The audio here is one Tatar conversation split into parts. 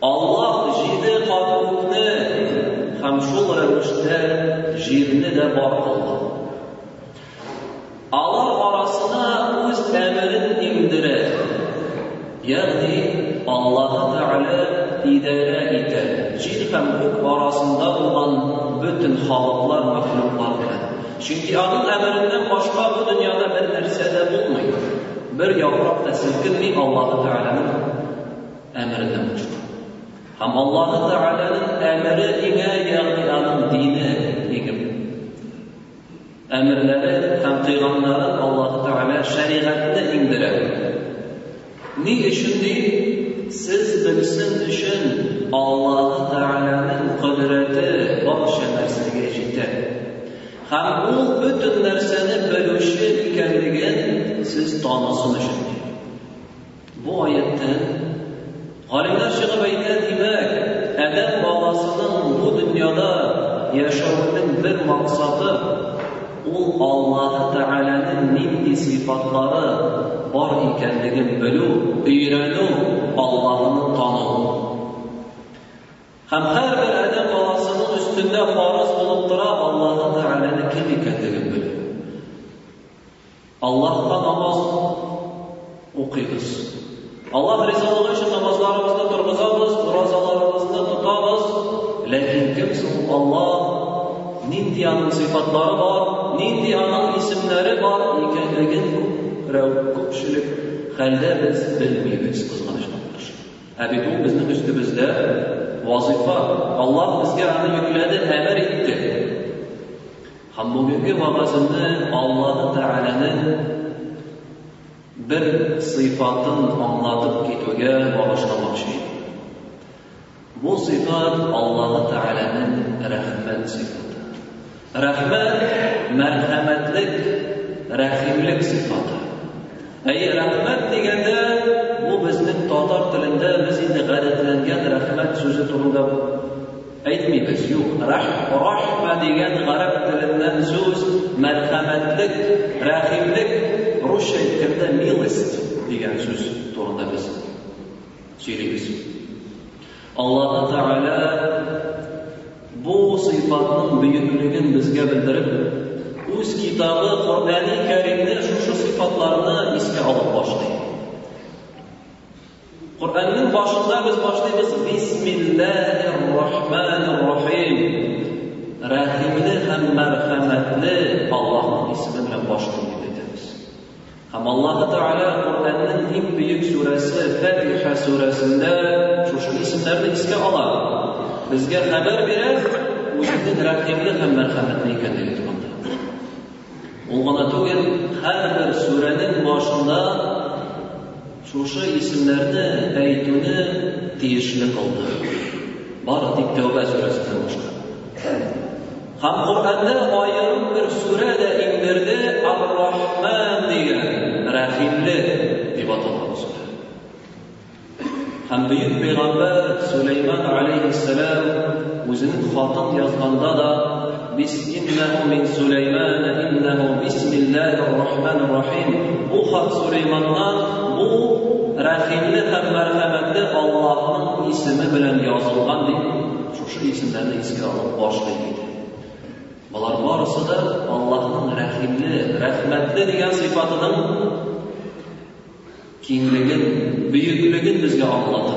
Аллаһ җиде кат күкне һәм шул рәвештә җирне дә бар кылды. Алар арасына үз әмерен иңдерә, ягъни Аллаһ Тәгалә идарә итә, җир һәм күк арасында булган бөтен халыклар, мәхлуклар белән. Чөнки аның әмереннән башка бу дөньяда бер нәрсә дә булмый. Бер яфрак та селкенми Аллаһ Тәгаләнең әмереннән башка. Һәм Аллаһы Тәгаләнең әмере иңә, ягъни аның дине иңеп. Әмерләре һәм кыйганнары Аллаһы Тәгалә шәригатьне иңдерә. Ни өчен ди? Сез белсен өчен Аллаһы Тәгаләнең кодрәте барча нәрсәгә җитә. Һәм ул бөтен нәрсәне белүче икәнлеген сез танысын өчен. Бу аятьтән галимнәр чыгып әйтә, димәк, адәм баласының бу дөньяда яшәвенең бер максаты, ул Аллаһы Тәгаләнең нинди сыйфатлары бар икәнлеген белү, өйрәнү, Аллаһыны тану. Һәм һәрбер адәм баласының өстендә фарыз булып тора Аллаһы Тәгаләнең кем икәнлеген белү. Аллаһка намаз укыйбыз. Аллаһ ризалыгы өчен намазларыбызны торгызабыз, уразаларыбызны тотабыз. Ләкин кем соң Аллаһ? Нинди аның сыйфатлары бар? Нинди аның исемнәре бар икәнлеген күпрәү күпчелек хәлдә без белмибез, кызганыч маташ. Ә бит ул безнең өстебездә вазифа. Аллаһ безгә аны йөкләде, әмер итте. Һәм бүгенге вәгаземне Аллаһы Тәгаләнең бер сыйфатын аңлатып китүгә багышламакчы идем. Бу сыйфат Аллаһы Тәгаләнең рәхмәт сыйфаты. Рәхмәт, мәрхәмәтлек, рәхимлек сыйфаты. Әйе, рәхмәт дигәндә, бу безнең татар телендә без инде гадәтләнгән рәхмәт сүзе турында Әйтмибез, юк, рәхм, рахма дигән гарәп теленнән сүз, мәрхәмәтлек, рәхимлек, русча әйткәндә милость дигән сүз турында без сөйлибез. Аллаһы Тәгалә бу сыйфатның бөеклеген безгә белдереп, үз китабы Коръәни Кәримне шушы сыйфатларны искә алып башлый. Коръәннең башында без башлыйбыз Бисмиллаһир-рахманир-рахим. Рәхимле һәм мәрхәмәтле Аллаһның исеме белән башлыйбыз дип әйтәбез. Һәм Аллаһ Тәгалә Коръәннең иң бөек сүрәсе Фатиха сүрәсендә шушы исемнәрне искә ала. Безгә хәбәр бирә, үзенең рәхимле һәм мәрхәмәтле икәнлеген турында. Ул гына түгел, һәрбер сүрәнең башында Шушы исемнәрне әйтүне тиешле кылды. Бары тик Тәүбә сүрәсеннән башка. Һәм Коръәндә аерым бер сүрә дә иңдерде, Ар-Рахман дигән, Рәхимле дип аталган сүрә. Һәм бөек пәйгамбәр Сулейман алейхиссалам үзенең хатын язганда да Бисмиллаху мин Сулеймана иннаху бисмиллахир рахманир рахим. Бу хат Сулейманнан бу рәхимле һәм мәрхәмәтле Аллаһның исеме белән язылган дип шушы исемнәрне искә алып башлый иде. Алар барысы да Аллаһның рәхимле, рәхмәтле дигән сыйфатының киңлеген, бөеклеген безгә аңлата.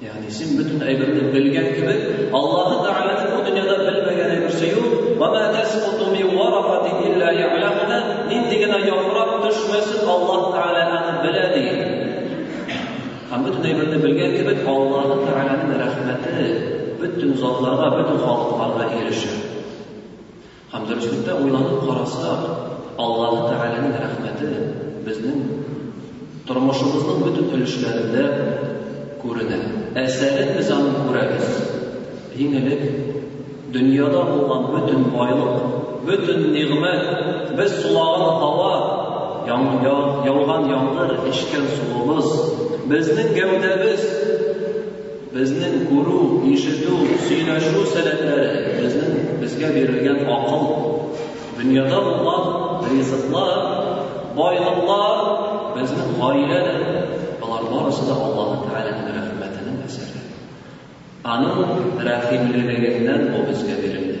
Ягъни син бөтен әйберне белгән кебек, Аллаһы Тәгаләнең бу дөньяда белмәгән әйберсе юк. Ва ма тасқуту мин варакатин илля я'ламуна. Нинди генә яфрак төшмәсен, Аллаһ Тәгалә аны белә ди. Һәм бөтен әйберне белгән кебек, Аллаһы Тәгаләнең рәхмәте бөтен затларга, бөтен халыкларга ирешә. Һәм дөреслектә уйланып карасак, Аллаһы Тәгаләнең рәхмәте безнең тормышыбызның бөтен өлешләрендә күренә. Әсәрен без аның күрәбез. Иң элек, дөньяда булган бөтен байлык, бөтен нигъмәт, без сулаган һава, яуган яңгыр, эчкән суыбыз, безнең гәүдәбез, Безнең күрү, ишетү, сөйләшү сәләтләре, безнең безгә бирелгән акыл, дөньяда булган ризыклар, байлыклар, безнең гаиләдер, болар барысы да Аллаһы Тәгаләнең рәхмәтенең әсәре. Аның рәхимлелегеннән бу безгә бирелде.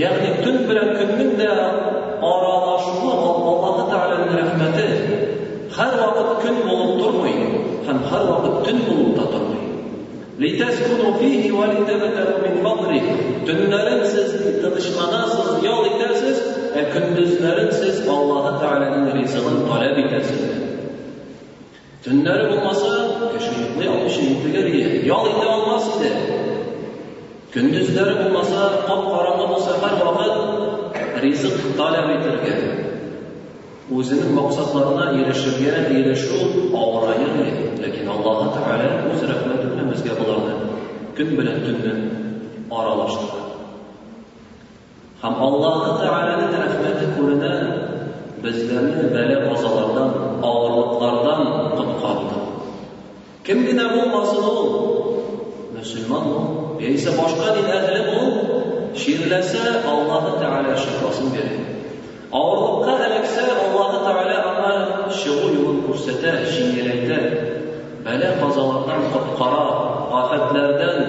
Ягъни төн белән көннең дә аралашуы Аллаһы Тәгаләнең рәхмәте, һәрвакыт көн булып тормый һәм һәрвакыт төн булып та тормый. Литәскуну фиһи ва литәбтәгу мин фадлих. Төннәрен сез тынычланасыз, ял итәсез, ә көндезләрен сез Аллаһы Тәгаләнең ризыгын таләп итәсез. Төннәре булмаса, кеше йоклый алмыйча интегер иде, ял итә алмас иде. Көндезләре булмаса, кап-караңгы булса, һәрвакыт ризык таләп итәргә, үзенең максатларына ирешергә, ирешү авырая иде. Ләкин Аллаһ Тәгалә үз рәхмәте белән безгә боларны көн белән төнне аралаштыра. Һәм Аллаһы Тәгаләнең рәхмәте күренә, безләрне бәла-казалардан, авырлыклардан коткарды. Кем генә булмасын ул, мөселман ул, яисә башка дин әһеле ул, чирләсә, Аллаһы Тәгалә шифасын бирә. Авырлыкка эләксә, Аллаһы Тәгалә аңа чыгу юлын күрсәтә, җиңеләйтә, бәла-казалардан коткара, афәтләрдән,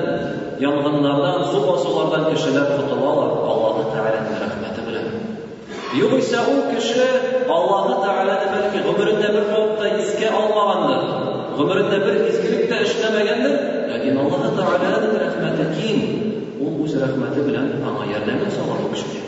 янгыннардан, су басулардан кешеләр котылалар, Аллаһы Тәгаләнең рәхмәте белән. Югыйсә ул кеше Аллаһы Тәгаләне бәлки гомерендә бер вакыт та искә алмагандыр, гомерендә бер изгелек тә эшләмәгәндер, ләкин Аллаһы Тәгаләнең рәхмәте киң, ул үз рәхмәте белән аңа ярдәмен салыр ул кешегә.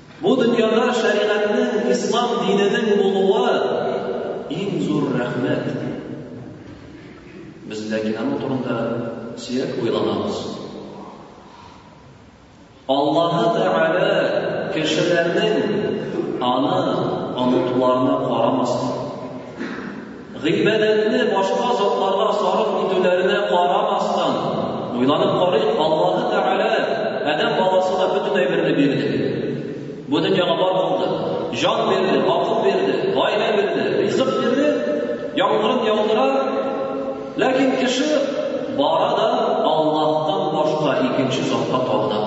Бу дөньяда шәригатьнең, ислам диненең булуы иң зур рәхмәт. Без ләкин аның турында сирәк уйланабыз. Аллаһы Тәгалә кешеләрнең аны онытуларына карамастан Гыйбадәтне башка затларга сарыф итүләренә карамастан, уйланып карыйк, Аллаһы Тәгалә адәм баласына бөтен әйберне бирде. Бу дөньяга бар булды. Җан бирде, акыл бирде, гаилә бирде, ризык бирде, яңгырын яудыра. Ләкин кеше бара да Аллаһтан башка икенче затка табына.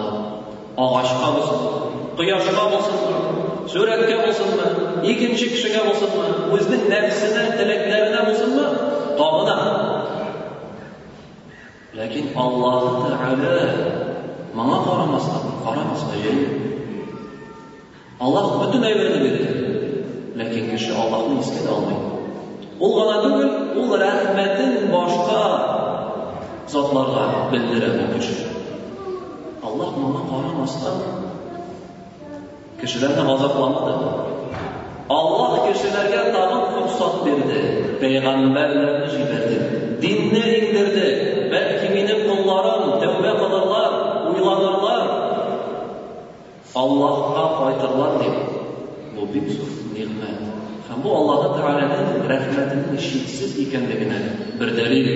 Агачка булсынмы, кояшка булсынмы, сурәткә булсынмы, икенче кешегә булсынмы, үзенең нәфсенә, теләкләренә булсынмы, табына. Ләкин Аллаһ Тәгалә моңа карамастан, карамастан, Аллаһ бөтен әйберне бирде. Ләкин кеше Аллаһны искә дә алмый. Ул гына түгел, ул рәхмәтен башка затларга белдерә бу кеше. Аллаһ моңа карамастан кешеләрне газапламады. Аллаһ кешеләргә тагын рөхсат бирде. Пәйгамбәрләрне җибәрде. Динне иңдерде. Бәлки минем кулларым тәүбә кылырлар, уйланыр Аллаһка кайтырлар дип, бу бик зур нигъмәт. Һәм бу Аллаһы Тәгаләнең рәхмәтенең чиксез икәнлегенә бер дәлил.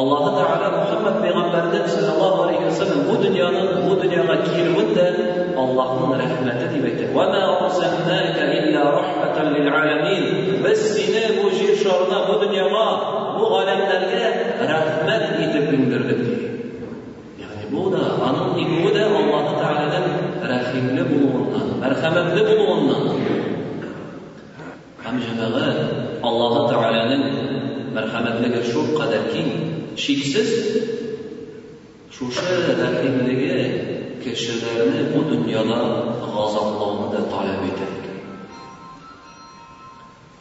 Аллаһы Тәгалә Мөхәммәд пәйгамбәрнең салләллаһу алейһи ва сәлләм бу дөньяның бу дөньяга килүен дә Аллаһның рәхмәте дип әйтә. Ва ма арсәлнәка илля рахмәтән лил аләмин. Без сине бу җир шарына, бу дөньяга, бу галәмнәргә рәхмәт итеп иңдердек. Ягъни бу да аның тиңүе дә Аллаһы Тәгаләнең рәхимле булуыннан, мәрхәмәтле булуыннан. Һәм җәмәгы Аллаһы Тәгаләнең мәрхәмәтлеге шул кадәр киң, шиксез. Шушы рәхимлеге кешеләрне бу дөньяда газаплауны да таләп итә.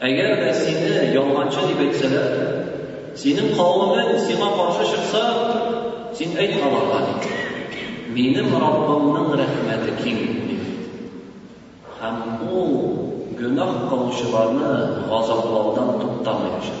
Әгәр дә сине ялганчы дип әйтсәләр, синең кавемең сиңа каршы чыкса, син әйт аларга, диде. Минем Раббымның рәхмәте киң, диде. Һәм ул гөнаһ кылучыларны газаплаудан туктамаячак.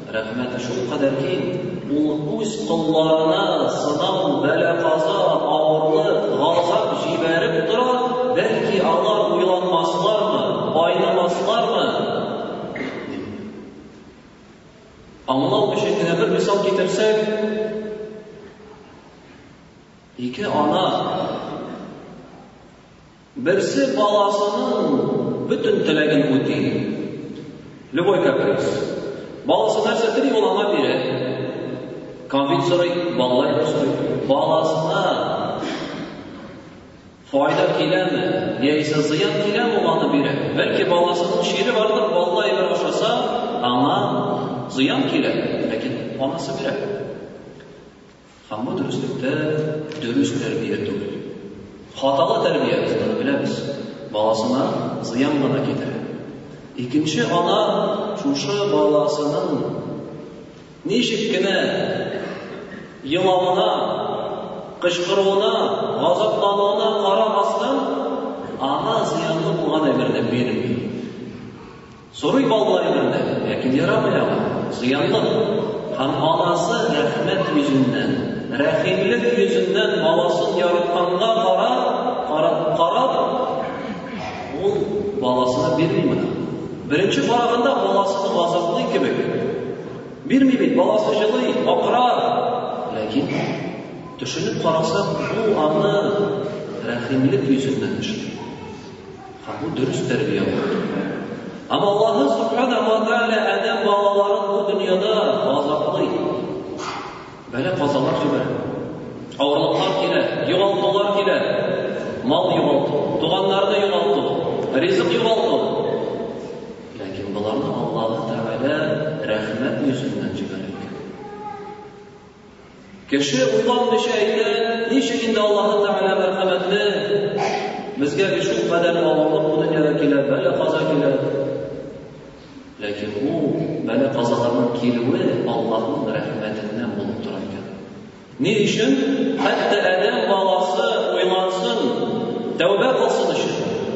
Рәхмәте шулкадәр киң, ул үз колларына сынау, бәла-каза, авырлык, газап җибәреп тора, бәлки алар уйланмаслармы, айнымаслармы дип. Аңлау өчен генә бер мисал китерсәк, ике ана Берсе баласының бөтен теләген үти. Любой каприз. Баласы нәрсә тели, ул аңа бирә. Конфет сорый, балалар кушты. Баласына файда киләме, яисә зыян киләме, ул аны бирә. Бәлки баласының шире бардыр, балалар бер ашаса, аңа зыян килә, ләкин анасы бирә. Һәм бу дөреслектә дөрес тәрбия түгел. Хаталы тәрбия без моны беләбез. Баласына зыян гына китерә. Икенче ана шушы баласының ничек кенә елавына, кычкыруына, газаплануына карамастан, аңа зыянлы булган әйберне бирми. Сорый балалар йөрде, ләкин ярамый аңа, зыянлы. Һәм анасы рәхмәт йөзеннән, рәхимлек йөзеннән баласын яратканга карап, карап, карап, ул баласына бирми моны. Беренче караганда баласын газаплый кебек. Бирми бит, баласы җылый, акыра. Ләкин төшенеп карасак, бу аны рәхимлек йөзеннән эшли. Һәм бу дөрес тәрбия булып тора. Һәм Аллаһы Субхана ва Тәгалә адәм балаларын бу дөньяда газаплый. Бәла-казалар җибәрә. Авырлыклар килә, югалтулар килә. Мал югалту, туганнарны югалту, ризык югалту. Ләкин боларны Аллаһы Тәгалә рәхмәт йөзеннән җибәрә. Кеше уйланмыйча әйтә, ничек инде Аллаһы Тәгалә мәрхәмәтле, безгә бит шул кадәр авырлык бу дөньяда килә, бәла-каза килә. Ләкин бу бәла-казаларның килүе Аллаһның рәхмәтеннән булып тора икән. Ни өчен? Хәтта адәм баласы уйлансын, тәүбә кылсын өчен.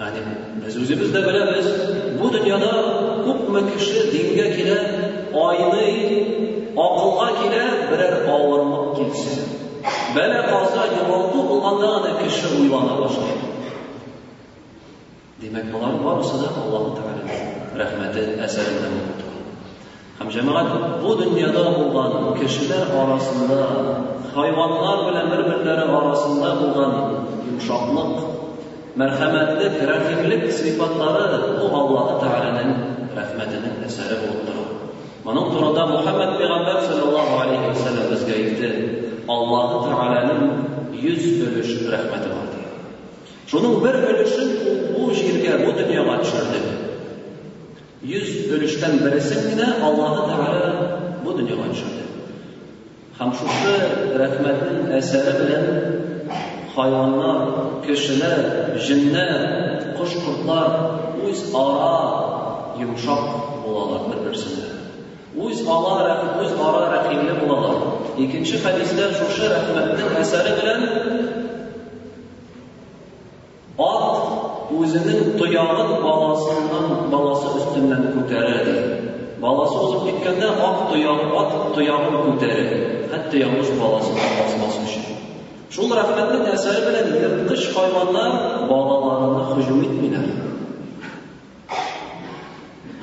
Ягъни без үзебез дә беләбез, бу дөньяда күпме кеше дингә килә, айный, акылга килә, берәр авырлык килсә. Бәлә каза югалту булганда гына кеше уйлана башлый. Димәк, болар барысы да Аллаһу Тәгаләнең рәхмәте әсәрендә булып тора. Һәм җәмәгать бу дөньяда булган кешеләр арасында, хайваннар белән бер-берләре арасында булган йомшаклык, мәрхәмәтлек, рәхимлек сыйфатлары бу Аллаһы Тәгаләнең рәхмәтенең әсәре булып тора. Моның турында Мухаммад пәйгамбәр саллаллаһу алейһи ва саллям безгә әйтте, Аллаһы Тәгаләнең 100 өлеш рәхмәте бар. Шуның бер өлешен бу җиргә, бу дөньяга төшерде. Йөз өлештән бересен генә Аллаһы Тәгалә бу дөньяга төшерде. Һәм шушы рәхмәтнең әсәре белән хайваннар, кешеләр, җеннәр, кош-кортлар үз ара йомшак булалар бер-берсенә. Үз ала рәхмәт, үз ара рәхимле булалар. Икенче хәдистә шушы рәхмәтнең әсәре белән Ат үзенең тоягын баласыннан, баласы өстеннән күтәрә, ди. Баласы узып киткәндә, ак тоягы, ат тоягын күтәрә, хәтта ялгыш баласына басмас өчен. Шул рәхмәтлек әсәре белән ерткыч хайваннар балаларына һөҗүм итмиләр.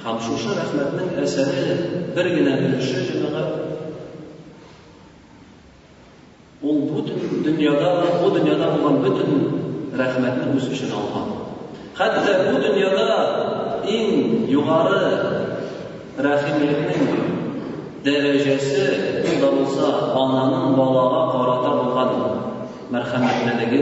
Һәм шушы рәхмәтнең әсәре бер генә өлеше җәмәгать Ул бу дөньяда да, бу дөньяда булган бөтен рәхмәтне үз өчен алган. Хәтта бу дөньяда иң югары рәхимлекнең дәрәҗәсе ул да булса ананың балага карата булган мәрхәмәтлелеге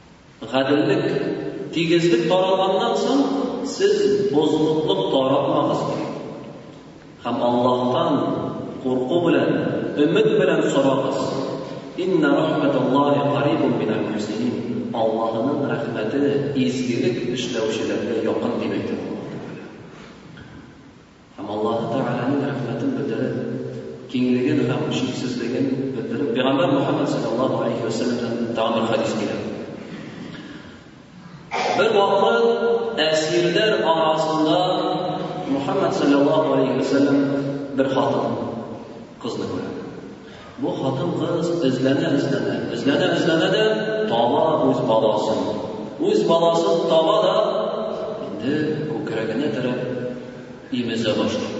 Гаделлек, тигезлек таралганнан соң, сез бозыклык таратмагыз, ди. Һәм Аллаһтан курку белән, өмет белән сорагыз. Инна рахмәталлаһи карибун минәл мухсинин. Аллаһының рәхмәте изгелек эшләүчеләргә якын, дип әйтә Аллаһу Тәгалә. Һәм Аллаһы Тәгаләнең рәхмәтен белдереп, киңлеген һәм чиксезлеген белдереп, пәйгамбәр Мөхәммәд саллаллаһу алейһи ва сәлләмнән тагын бер хәдис килә. Бер вакыт әсирләр арасында Мөхәммәд саллаллаһу алейһи ва сәлләм бер хатын кызны күрә. Бу хатын-кыз эзләнә-эзләнә, эзләнә-эзләнә дә таба үз баласын. Үз баласын таба да, инде күкрәгенә терәп имезә башлый.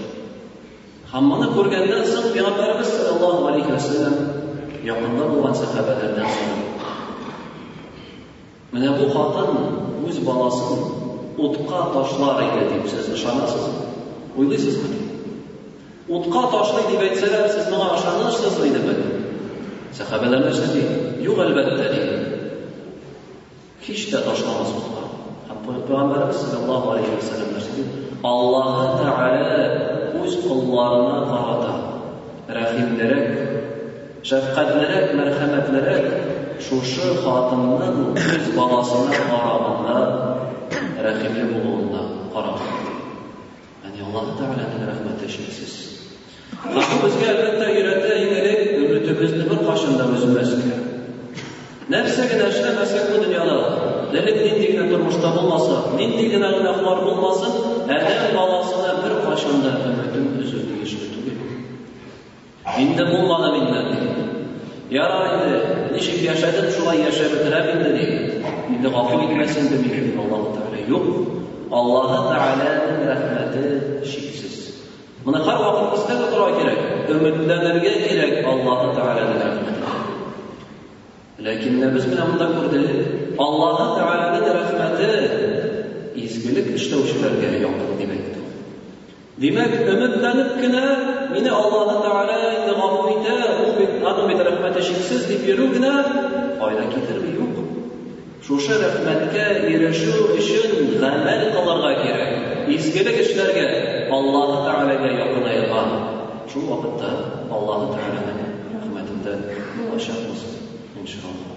Һәм моны күргәннән соң Пәйгамбәрбез саллаллаһу алейхи ва сәлләм якында булган сәхабәләрдән сорый. Менә бу хатын үз баласын утка ташлар иде дип сез ышанасызмы? Уйлыйсызмыни? Утка ташлый дип әйтсәләр, сез моңа ышанырсызмы иде бит? Сәхабәләр нәрсә ди? Юк, әлбәттә, ди. Һич тә ташламас утка. Һәм Пәйгамбәрбез саллаллаһу алейхи ва саллям нәрсә ди? Аллаһы Тәгалә үз кулларына карата рәхимлерәк Шәфкатьлерәк, мәрхәмәтлерәк шушы хатынның үз баласына караганда рәхимле булуына карагыз. Әни Аллаһ Тәгаләнең рәхмәте чиксез. Һәм бу безгә әлбәттә өйрәтә иң элек өметебезне бер кашын да өзмәскә. Нәрсә генә эшләмәсәк бу дөньяда, элек нинди генә тормышта булмаса, нинди генә гөнаһлар булмасын, адәм баласына бер кашан да Инде булмады миннән, ди. Ярар инде, ничек яшәдем, шулай яшәп бетерәм инде, ди. Инде гафу итмәс инде мине, ди Аллаһу Тәгалә. Юк, Аллаһы Тәгаләнең рәхмәте шиксез. Моны һәрвакыт истә тотарга кирәк, өметләнергә кирәк Аллаһы Тәгаләнең рәхмәтенә. Ләкин менә без менә монда күрдек, Аллаһы Тәгаләнең рәхмәте изгелек эшләүчеләргә якын дип әйтте. Димәк, өметләнеп кенә, мине Аллаһы Тәгалә инде гафу итә, ул бит, аның бит рәхмәте чиксез дип йөрү генә файда китерми юк. Шушы рәхмәткә ирешү өчен гамәл кылырга кирәк, изгелек эшләргә, Аллаһы Тәгаләгә якынаерга. Шул вакытта Аллаһы Тәгаләнең рәхмәтендә булачакбыз, иншаллаһ.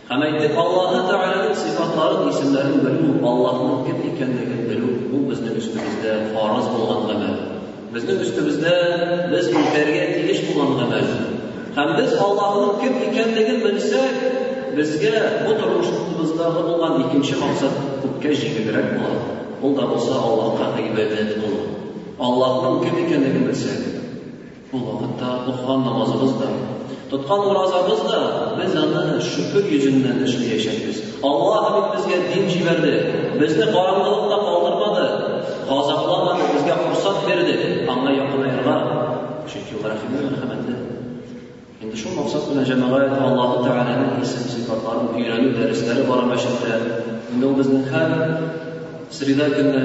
Һәм әйтте, Аллаһы Тәгаләнең сыйфатларын, исемнәрен белү, Аллаһның кем икәнлеген белү, бу безнең өстебездә фарыз булган гамәл. Безнең өстебездә без үтәргә тиеш булган гамәл. Һәм без Аллаһның кем икәнлеген белсәк, безгә бу тормышыбыздагы булган икенче максат күпкә җиңелрәк була. Ул да булса Аллаһка гыйбадәт кылу. Аллаһның кем икәнлеген белсәк, Ул вакытта укыган намазыбыз да, тоткан уразабыз да, без аны шөкер йөзеннән эшләячәкбез. Аллаһ бит безгә дин җибәрде, безне караңгылыкта калдырмады, газапламады, безгә форсат бирде, аңа якынаерга, чөнки ул рәхимле, мәрхәмәтле. Инде шул максат белән җәмәгать Аллаһы Тәгаләнең исем-сыйфатларын өйрәнү дәресләре бара мәчеттә. Инде ул безнең һәр среда көнне,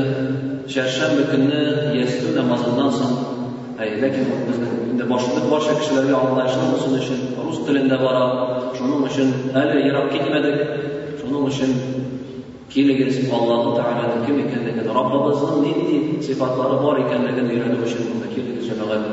чәршәмбе көнне ястү намазыннан соң, әй, ләкин ул безнең инде башыбыз барча кешеләргә аңлаешлы булсын өчен рус телендә бара. Шуның өчен әле ерак китмәдек. Шуның өчен килегез, Аллаһы Тәгаләнең кем икәнлеген, Раббыбызның нинди сыйфатлары бар икәнлеген өйрәнү өчен монда килегез, җәмәгать.